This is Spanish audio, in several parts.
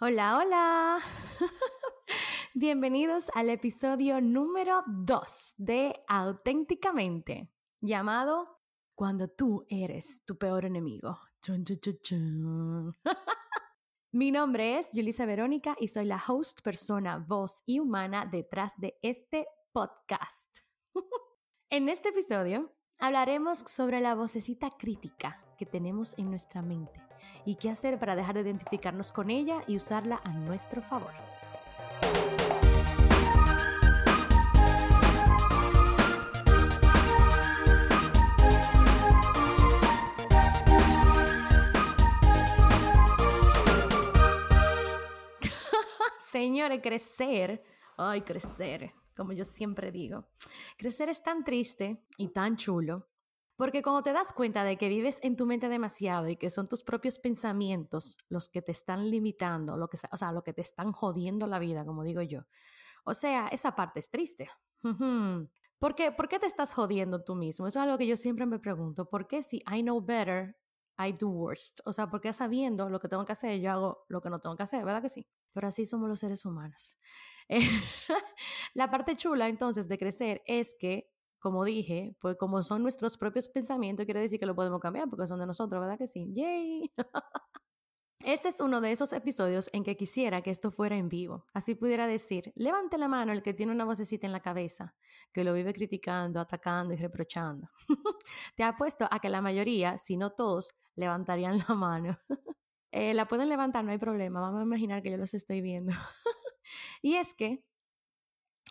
Hola, hola. Bienvenidos al episodio número 2 de Auténticamente, llamado Cuando tú eres tu peor enemigo. Mi nombre es Julissa Verónica y soy la host, persona, voz y humana detrás de este podcast. en este episodio hablaremos sobre la vocecita crítica tenemos en nuestra mente y qué hacer para dejar de identificarnos con ella y usarla a nuestro favor. Señores, crecer, ay, crecer, como yo siempre digo, crecer es tan triste y tan chulo porque cuando te das cuenta de que vives en tu mente demasiado y que son tus propios pensamientos los que te están limitando, lo que, o sea, lo que te están jodiendo la vida, como digo yo. O sea, esa parte es triste. ¿Por qué, ¿Por qué te estás jodiendo tú mismo? Eso es algo que yo siempre me pregunto. ¿Por qué si I know better, I do worst? O sea, ¿por qué sabiendo lo que tengo que hacer, yo hago lo que no tengo que hacer? ¿Verdad que sí? Pero así somos los seres humanos. la parte chula entonces de crecer es que como dije, pues como son nuestros propios pensamientos, quiere decir que lo podemos cambiar porque son de nosotros, ¿verdad que sí? ¡Yay! Este es uno de esos episodios en que quisiera que esto fuera en vivo. Así pudiera decir, levante la mano el que tiene una vocecita en la cabeza, que lo vive criticando, atacando y reprochando. Te apuesto a que la mayoría, si no todos, levantarían la mano. Eh, la pueden levantar, no hay problema. Vamos a imaginar que yo los estoy viendo. y es que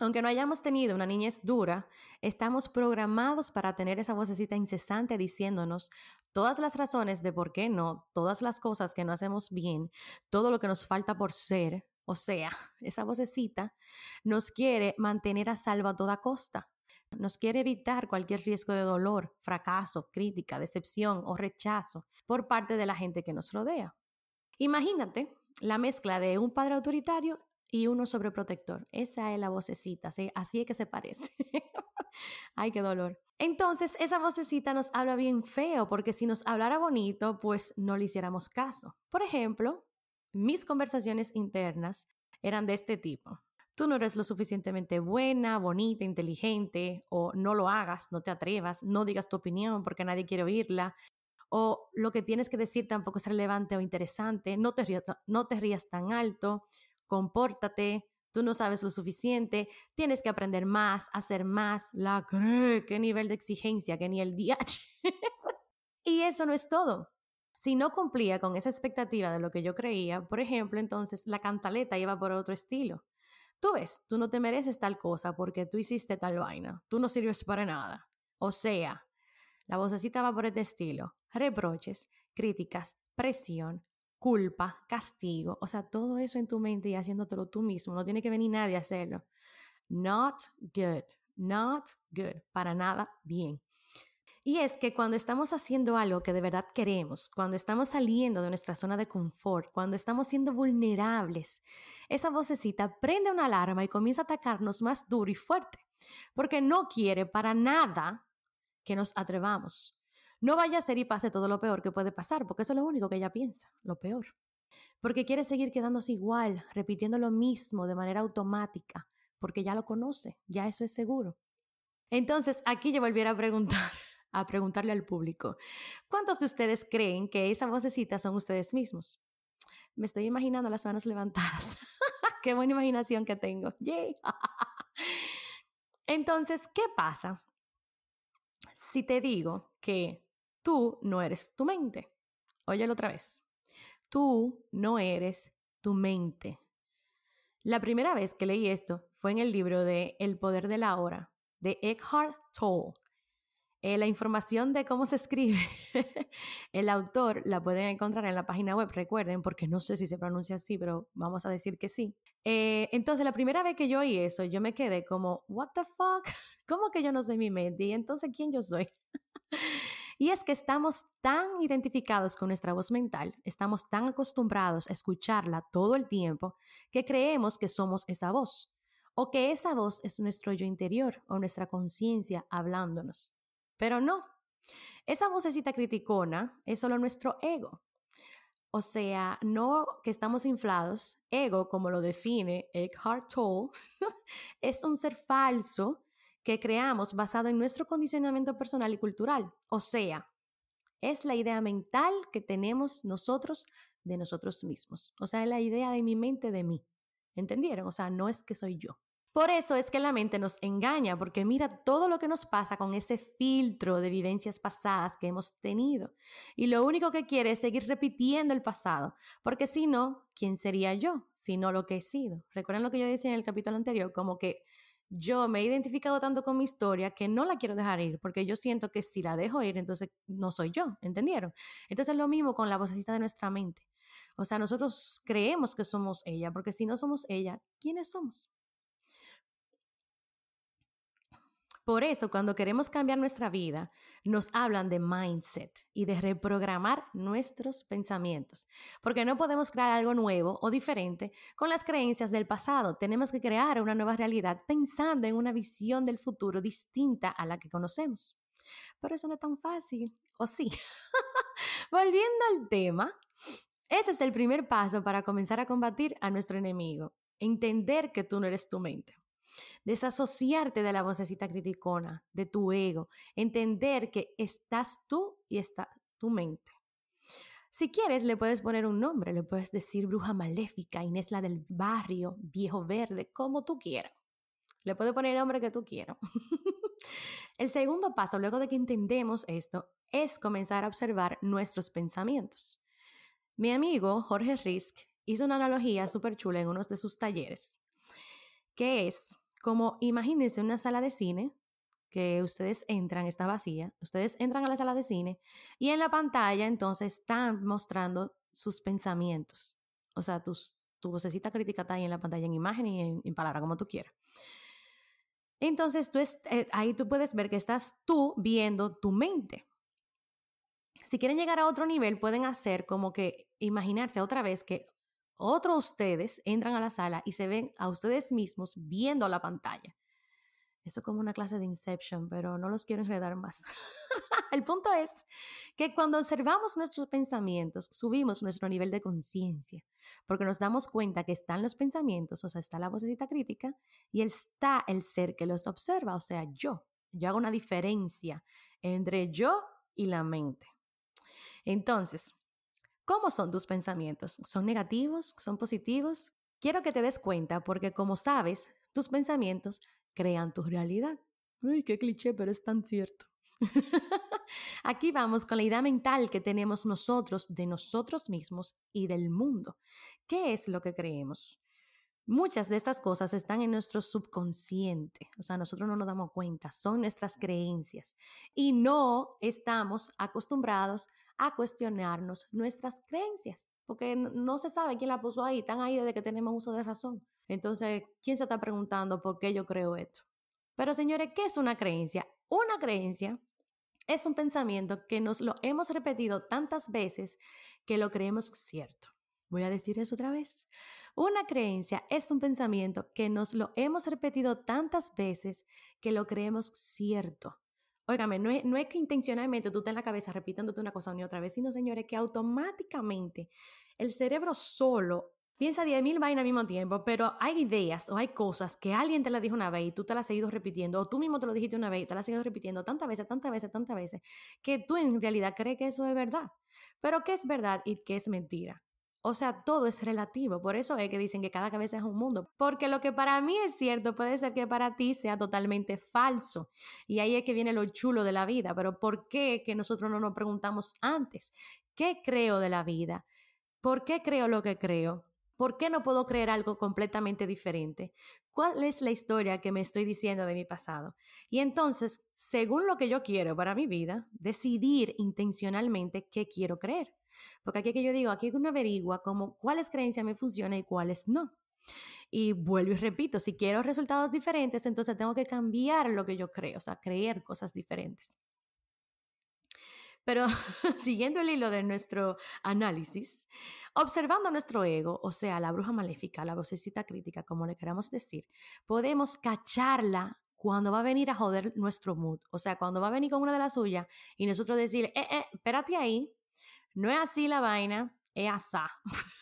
aunque no hayamos tenido una niñez dura, estamos programados para tener esa vocecita incesante diciéndonos todas las razones de por qué no, todas las cosas que no hacemos bien, todo lo que nos falta por ser. O sea, esa vocecita nos quiere mantener a salvo a toda costa. Nos quiere evitar cualquier riesgo de dolor, fracaso, crítica, decepción o rechazo por parte de la gente que nos rodea. Imagínate la mezcla de un padre autoritario y uno sobreprotector. Esa es la vocecita, así es que se parece. Ay, qué dolor. Entonces, esa vocecita nos habla bien feo, porque si nos hablara bonito, pues no le hiciéramos caso. Por ejemplo, mis conversaciones internas eran de este tipo. Tú no eres lo suficientemente buena, bonita, inteligente, o no lo hagas, no te atrevas, no digas tu opinión porque nadie quiere oírla, o lo que tienes que decir tampoco es relevante o interesante, no te rías, no te rías tan alto, compórtate, tú no sabes lo suficiente, tienes que aprender más, hacer más, la cree, qué nivel de exigencia, que ni el DH. y eso no es todo. Si no cumplía con esa expectativa de lo que yo creía, por ejemplo, entonces la cantaleta iba por otro estilo. Tú ves, tú no te mereces tal cosa porque tú hiciste tal vaina, tú no sirves para nada. O sea, la vocecita va por este estilo. Reproches, críticas, presión, culpa, castigo, o sea, todo eso en tu mente y haciéndotelo tú mismo, no tiene que venir nadie a hacerlo. Not good, not good, para nada bien. Y es que cuando estamos haciendo algo que de verdad queremos, cuando estamos saliendo de nuestra zona de confort, cuando estamos siendo vulnerables, esa vocecita prende una alarma y comienza a atacarnos más duro y fuerte, porque no quiere para nada que nos atrevamos, no vaya a ser y pase todo lo peor que puede pasar, porque eso es lo único que ella piensa, lo peor. Porque quiere seguir quedándose igual, repitiendo lo mismo de manera automática, porque ya lo conoce, ya eso es seguro. Entonces, aquí yo volviera a preguntar, a preguntarle al público, ¿cuántos de ustedes creen que esa vocecita son ustedes mismos? Me estoy imaginando las manos levantadas. Qué buena imaginación que tengo. Yay. Entonces, ¿qué pasa si te digo que Tú no eres tu mente. Óyelo otra vez. Tú no eres tu mente. La primera vez que leí esto fue en el libro de El poder de la hora de Eckhart Tolle. Eh, la información de cómo se escribe, el autor la pueden encontrar en la página web, recuerden, porque no sé si se pronuncia así, pero vamos a decir que sí. Eh, entonces, la primera vez que yo oí eso, yo me quedé como, ¿What the fuck? ¿Cómo que yo no soy mi mente? Y entonces, ¿quién yo soy? Y es que estamos tan identificados con nuestra voz mental, estamos tan acostumbrados a escucharla todo el tiempo, que creemos que somos esa voz, o que esa voz es nuestro yo interior o nuestra conciencia hablándonos. Pero no, esa vocecita criticona es solo nuestro ego. O sea, no que estamos inflados. Ego, como lo define Eckhart Tolle, es un ser falso que creamos basado en nuestro condicionamiento personal y cultural. O sea, es la idea mental que tenemos nosotros de nosotros mismos. O sea, es la idea de mi mente de mí. ¿Entendieron? O sea, no es que soy yo. Por eso es que la mente nos engaña, porque mira todo lo que nos pasa con ese filtro de vivencias pasadas que hemos tenido. Y lo único que quiere es seguir repitiendo el pasado, porque si no, ¿quién sería yo? Si no lo que he sido. Recuerden lo que yo decía en el capítulo anterior, como que yo me he identificado tanto con mi historia que no la quiero dejar ir, porque yo siento que si la dejo ir, entonces no soy yo, ¿entendieron? Entonces es lo mismo con la vocecita de nuestra mente. O sea, nosotros creemos que somos ella, porque si no somos ella, ¿quiénes somos? Por eso, cuando queremos cambiar nuestra vida, nos hablan de mindset y de reprogramar nuestros pensamientos, porque no podemos crear algo nuevo o diferente con las creencias del pasado. Tenemos que crear una nueva realidad pensando en una visión del futuro distinta a la que conocemos. Pero eso no es tan fácil, ¿o sí? Volviendo al tema, ese es el primer paso para comenzar a combatir a nuestro enemigo, entender que tú no eres tu mente. Desasociarte de la vocecita criticona, de tu ego, entender que estás tú y está tu mente. Si quieres, le puedes poner un nombre, le puedes decir bruja maléfica, Inés la del barrio, viejo verde, como tú quieras. Le puedes poner el nombre que tú quieras. el segundo paso, luego de que entendemos esto, es comenzar a observar nuestros pensamientos. Mi amigo Jorge Risk hizo una analogía súper chula en uno de sus talleres, que es como imagínense una sala de cine que ustedes entran, está vacía, ustedes entran a la sala de cine y en la pantalla entonces están mostrando sus pensamientos. O sea, tus, tu vocecita crítica está ahí en la pantalla en imagen y en, en palabra, como tú quieras. Entonces, tú eh, ahí tú puedes ver que estás tú viendo tu mente. Si quieren llegar a otro nivel, pueden hacer como que imaginarse otra vez que otros ustedes entran a la sala y se ven a ustedes mismos viendo la pantalla. Eso es como una clase de Inception, pero no los quiero enredar más. El punto es que cuando observamos nuestros pensamientos, subimos nuestro nivel de conciencia, porque nos damos cuenta que están los pensamientos, o sea, está la vocecita crítica, y está el ser que los observa, o sea, yo. Yo hago una diferencia entre yo y la mente. Entonces, ¿Cómo son tus pensamientos? ¿Son negativos? ¿Son positivos? Quiero que te des cuenta porque como sabes, tus pensamientos crean tu realidad. Uy, qué cliché, pero es tan cierto. Aquí vamos con la idea mental que tenemos nosotros de nosotros mismos y del mundo. ¿Qué es lo que creemos? Muchas de estas cosas están en nuestro subconsciente, o sea, nosotros no nos damos cuenta, son nuestras creencias y no estamos acostumbrados a cuestionarnos nuestras creencias, porque no se sabe quién la puso ahí, están ahí desde que tenemos uso de razón. Entonces, ¿quién se está preguntando por qué yo creo esto? Pero señores, ¿qué es una creencia? Una creencia es un pensamiento que nos lo hemos repetido tantas veces que lo creemos cierto. Voy a decir eso otra vez. Una creencia es un pensamiento que nos lo hemos repetido tantas veces que lo creemos cierto. Óigame, no es, no es que intencionalmente tú estés en la cabeza repitiéndote una cosa ni otra vez, sino, señores, que automáticamente el cerebro solo piensa 10.000 vainas al mismo tiempo, pero hay ideas o hay cosas que alguien te las dijo una vez y tú te las has seguido repitiendo, o tú mismo te lo dijiste una vez y te las has seguido repitiendo tantas veces, tantas veces, tantas veces, que tú en realidad crees que eso es verdad. Pero ¿qué es verdad y qué es mentira? O sea, todo es relativo. Por eso es que dicen que cada cabeza es un mundo. Porque lo que para mí es cierto puede ser que para ti sea totalmente falso. Y ahí es que viene lo chulo de la vida. Pero ¿por qué que nosotros no nos preguntamos antes? ¿Qué creo de la vida? ¿Por qué creo lo que creo? ¿Por qué no puedo creer algo completamente diferente? ¿Cuál es la historia que me estoy diciendo de mi pasado? Y entonces, según lo que yo quiero para mi vida, decidir intencionalmente qué quiero creer. Porque aquí que yo digo, aquí uno averigua como cuáles creencias me funcionan y cuáles no. Y vuelvo y repito, si quiero resultados diferentes, entonces tengo que cambiar lo que yo creo, o sea, creer cosas diferentes. Pero siguiendo el hilo de nuestro análisis, observando nuestro ego, o sea, la bruja maléfica, la vocecita crítica, como le queramos decir, podemos cacharla cuando va a venir a joder nuestro mood. O sea, cuando va a venir con una de las suyas y nosotros decirle, eh, eh, espérate ahí, no es así la vaina, EASA.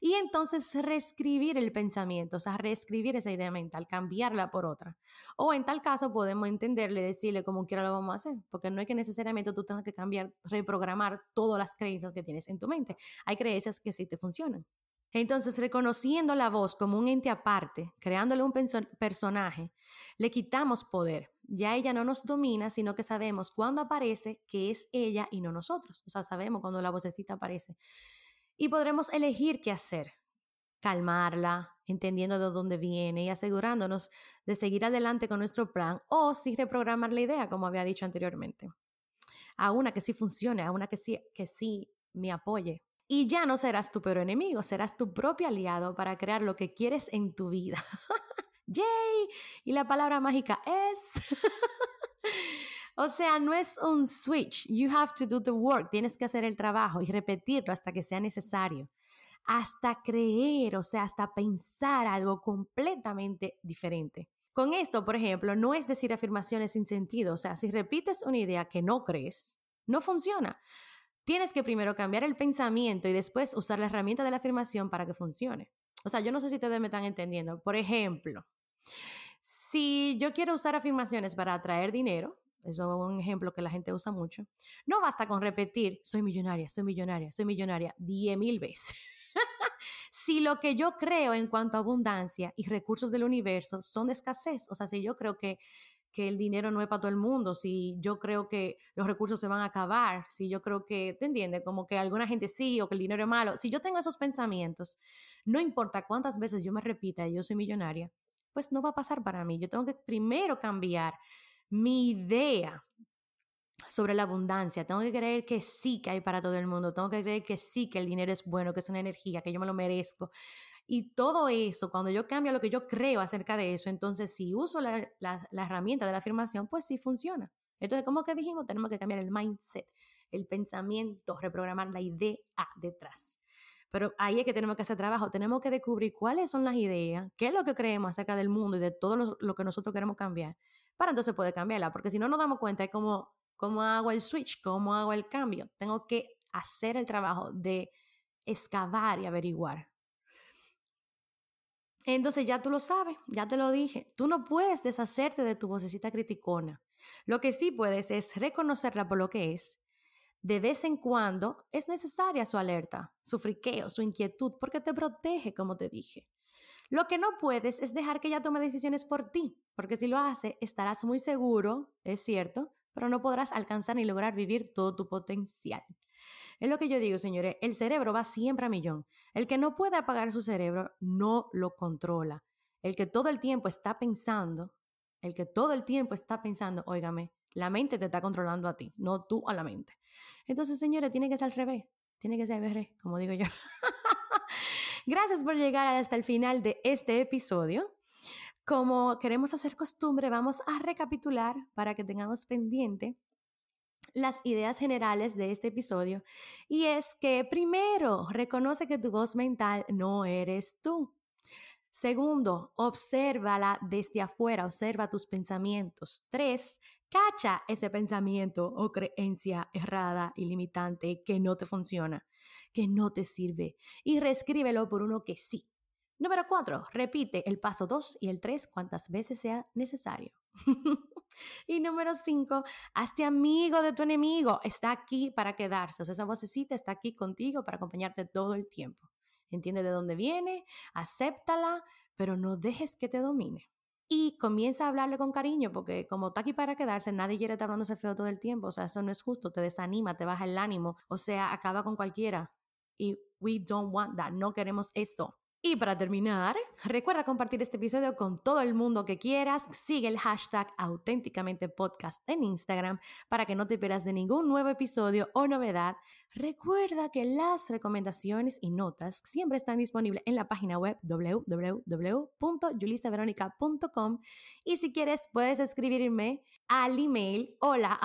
y entonces reescribir el pensamiento, o sea, reescribir esa idea mental, cambiarla por otra. O en tal caso podemos entenderle, decirle como quiera lo vamos a hacer, porque no es que necesariamente tú tengas que cambiar, reprogramar todas las creencias que tienes en tu mente. Hay creencias que sí te funcionan. Entonces, reconociendo la voz como un ente aparte, creándole un personaje, le quitamos poder. Ya ella no nos domina, sino que sabemos cuándo aparece que es ella y no nosotros. O sea, sabemos cuando la vocecita aparece. Y podremos elegir qué hacer. Calmarla, entendiendo de dónde viene y asegurándonos de seguir adelante con nuestro plan o si reprogramar la idea, como había dicho anteriormente. A una que sí funcione, a una que sí, que sí me apoye. Y ya no serás tu peor enemigo, serás tu propio aliado para crear lo que quieres en tu vida. ¡Yay! Y la palabra mágica es... o sea, no es un switch. You have to do the work. Tienes que hacer el trabajo y repetirlo hasta que sea necesario. Hasta creer, o sea, hasta pensar algo completamente diferente. Con esto, por ejemplo, no es decir afirmaciones sin sentido. O sea, si repites una idea que no crees, no funciona. Tienes que primero cambiar el pensamiento y después usar la herramienta de la afirmación para que funcione. O sea, yo no sé si ustedes me están entendiendo. Por ejemplo, si yo quiero usar afirmaciones para atraer dinero, eso es un ejemplo que la gente usa mucho, no basta con repetir, soy millonaria, soy millonaria, soy millonaria, diez mil veces. si lo que yo creo en cuanto a abundancia y recursos del universo son de escasez, o sea, si yo creo que que el dinero no es para todo el mundo, si yo creo que los recursos se van a acabar, si yo creo que, ¿te entiendes? Como que alguna gente sí o que el dinero es malo. Si yo tengo esos pensamientos, no importa cuántas veces yo me repita, yo soy millonaria, pues no va a pasar para mí. Yo tengo que primero cambiar mi idea sobre la abundancia. Tengo que creer que sí que hay para todo el mundo. Tengo que creer que sí que el dinero es bueno, que es una energía, que yo me lo merezco. Y todo eso, cuando yo cambio lo que yo creo acerca de eso, entonces si uso la, herramienta de la afirmación, pues sí funciona. Entonces, como que dijimos, tenemos que cambiar el mindset, el pensamiento, reprogramar la idea detrás. Pero ahí es que tenemos que hacer trabajo, tenemos que descubrir cuáles son las ideas, qué es lo que creemos acerca del mundo y de todo lo, lo que nosotros queremos cambiar, para entonces poder cambiarla, porque si no nos damos cuenta es como, cómo hago el switch, cómo hago el cambio. Tengo que hacer el trabajo de excavar y averiguar. Entonces ya tú lo sabes, ya te lo dije. Tú no puedes deshacerte de tu vocecita criticona. Lo que sí puedes es reconocerla por lo que es. De vez en cuando es necesaria su alerta, su friqueo, su inquietud, porque te protege, como te dije. Lo que no puedes es dejar que ella tome decisiones por ti, porque si lo hace, estarás muy seguro, es cierto, pero no podrás alcanzar ni lograr vivir todo tu potencial. Es lo que yo digo, señores, el cerebro va siempre a millón. El que no puede apagar su cerebro no lo controla. El que todo el tiempo está pensando, el que todo el tiempo está pensando, óigame, la mente te está controlando a ti, no tú a la mente. Entonces, señores, tiene que ser al revés, tiene que ser al revés, como digo yo. Gracias por llegar hasta el final de este episodio. Como queremos hacer costumbre, vamos a recapitular para que tengamos pendiente las ideas generales de este episodio y es que primero, reconoce que tu voz mental no eres tú. Segundo, obsérvala desde afuera, observa tus pensamientos. Tres, cacha ese pensamiento o creencia errada y limitante que no te funciona, que no te sirve y reescríbelo por uno que sí. Número cuatro, repite el paso dos y el tres cuantas veces sea necesario. y número cinco, hazte amigo de tu enemigo. Está aquí para quedarse. O sea, esa vocecita está aquí contigo para acompañarte todo el tiempo. Entiende de dónde viene, acéptala, pero no dejes que te domine. Y comienza a hablarle con cariño, porque como está aquí para quedarse, nadie quiere estar ese feo todo el tiempo. O sea, eso no es justo, te desanima, te baja el ánimo. O sea, acaba con cualquiera. Y we don't want that, no queremos eso. Y para terminar, recuerda compartir este episodio con todo el mundo que quieras. Sigue el hashtag auténticamente podcast en Instagram para que no te pierdas de ningún nuevo episodio o novedad. Recuerda que las recomendaciones y notas siempre están disponibles en la página web www.julisaveronica.com y si quieres puedes escribirme al email hola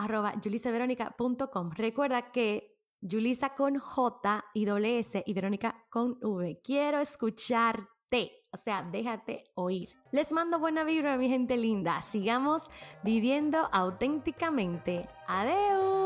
Recuerda que Julisa con J y doble S y Verónica con V. Quiero escucharte. O sea, déjate oír. Les mando buena vibra, mi gente linda. Sigamos viviendo auténticamente. Adiós.